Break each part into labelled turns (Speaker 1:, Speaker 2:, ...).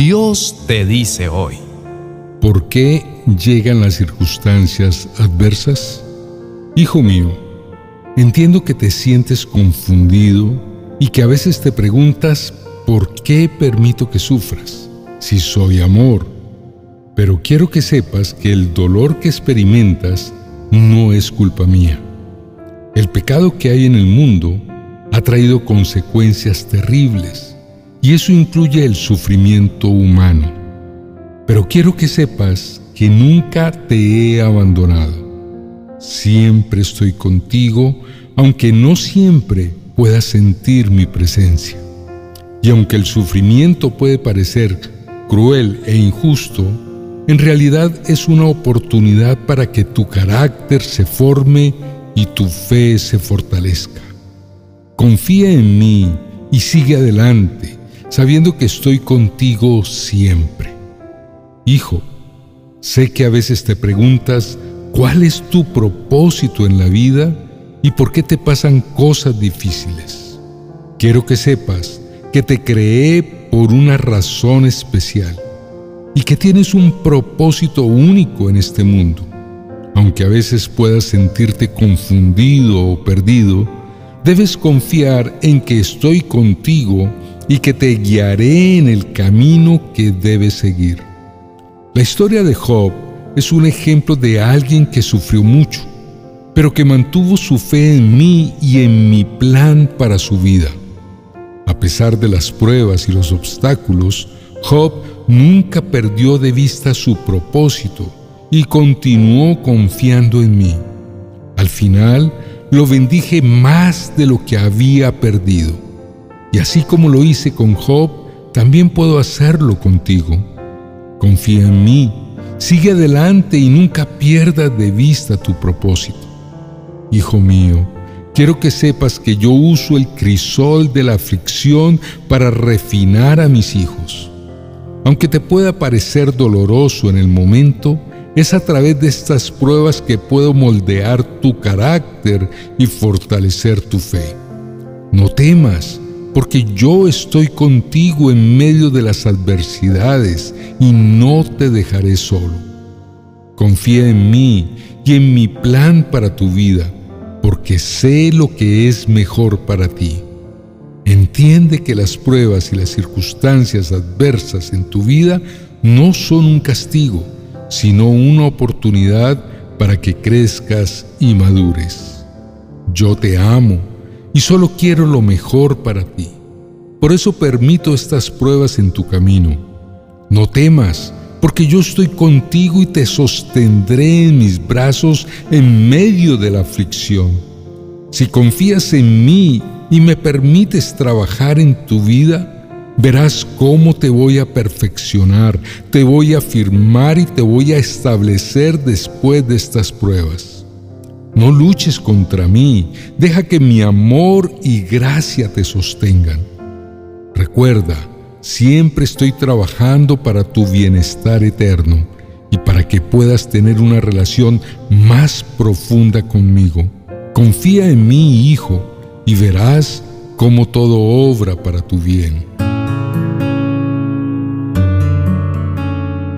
Speaker 1: Dios te dice hoy.
Speaker 2: ¿Por qué llegan las circunstancias adversas? Hijo mío, entiendo que te sientes confundido y que a veces te preguntas por qué permito que sufras, si soy amor. Pero quiero que sepas que el dolor que experimentas no es culpa mía. El pecado que hay en el mundo ha traído consecuencias terribles y eso incluye el sufrimiento humano. Pero quiero que sepas que nunca te he abandonado. Siempre estoy contigo, aunque no siempre puedas sentir mi presencia. Y aunque el sufrimiento puede parecer cruel e injusto, en realidad es una oportunidad para que tu carácter se forme y tu fe se fortalezca. Confía en mí y sigue adelante, sabiendo que estoy contigo siempre. Hijo, sé que a veces te preguntas cuál es tu propósito en la vida y por qué te pasan cosas difíciles. Quiero que sepas que te creé por una razón especial y que tienes un propósito único en este mundo. Aunque a veces puedas sentirte confundido o perdido, debes confiar en que estoy contigo y que te guiaré en el camino que debes seguir. La historia de Job es un ejemplo de alguien que sufrió mucho, pero que mantuvo su fe en mí y en mi plan para su vida. A pesar de las pruebas y los obstáculos, Job nunca perdió de vista su propósito y continuó confiando en mí. Al final, lo bendije más de lo que había perdido. Y así como lo hice con Job, también puedo hacerlo contigo. Confía en mí, sigue adelante y nunca pierdas de vista tu propósito. Hijo mío, quiero que sepas que yo uso el crisol de la aflicción para refinar a mis hijos. Aunque te pueda parecer doloroso en el momento, es a través de estas pruebas que puedo moldear tu carácter y fortalecer tu fe. No temas, porque yo estoy contigo en medio de las adversidades y no te dejaré solo. Confía en mí y en mi plan para tu vida, porque sé lo que es mejor para ti. Entiende que las pruebas y las circunstancias adversas en tu vida no son un castigo, sino una oportunidad para que crezcas y madures. Yo te amo y solo quiero lo mejor para ti. Por eso permito estas pruebas en tu camino. No temas, porque yo estoy contigo y te sostendré en mis brazos en medio de la aflicción. Si confías en mí y me permites trabajar en tu vida, verás cómo te voy a perfeccionar, te voy a afirmar y te voy a establecer después de estas pruebas. No luches contra mí, deja que mi amor y gracia te sostengan. Recuerda, siempre estoy trabajando para tu bienestar eterno y para que puedas tener una relación más profunda conmigo. Confía en mí, hijo, y verás cómo todo obra para tu bien.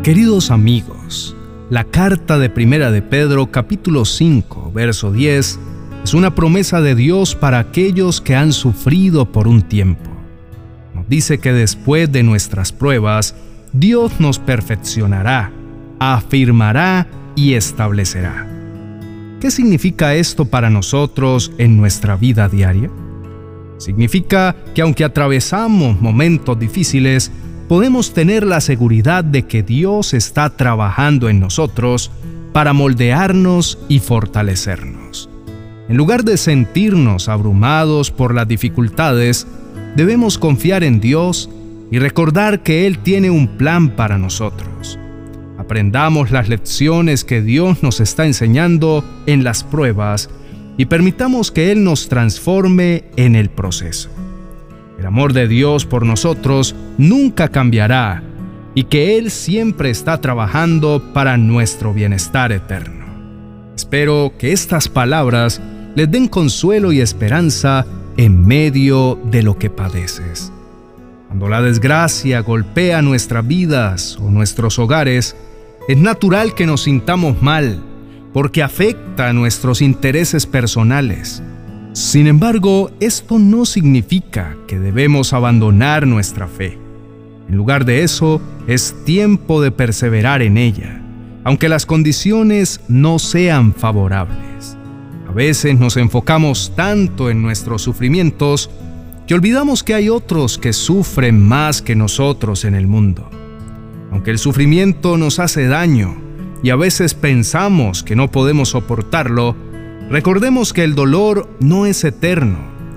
Speaker 1: Queridos amigos, la carta de Primera de Pedro capítulo 5, verso 10 es una promesa de Dios para aquellos que han sufrido por un tiempo. Nos dice que después de nuestras pruebas, Dios nos perfeccionará, afirmará y establecerá. ¿Qué significa esto para nosotros en nuestra vida diaria? Significa que aunque atravesamos momentos difíciles, podemos tener la seguridad de que Dios está trabajando en nosotros para moldearnos y fortalecernos. En lugar de sentirnos abrumados por las dificultades, debemos confiar en Dios y recordar que Él tiene un plan para nosotros. Aprendamos las lecciones que Dios nos está enseñando en las pruebas y permitamos que Él nos transforme en el proceso. El amor de Dios por nosotros nunca cambiará y que Él siempre está trabajando para nuestro bienestar eterno. Espero que estas palabras les den consuelo y esperanza en medio de lo que padeces. Cuando la desgracia golpea nuestras vidas o nuestros hogares, es natural que nos sintamos mal porque afecta a nuestros intereses personales. Sin embargo, esto no significa que debemos abandonar nuestra fe. En lugar de eso, es tiempo de perseverar en ella, aunque las condiciones no sean favorables. A veces nos enfocamos tanto en nuestros sufrimientos que olvidamos que hay otros que sufren más que nosotros en el mundo. Aunque el sufrimiento nos hace daño y a veces pensamos que no podemos soportarlo, recordemos que el dolor no es eterno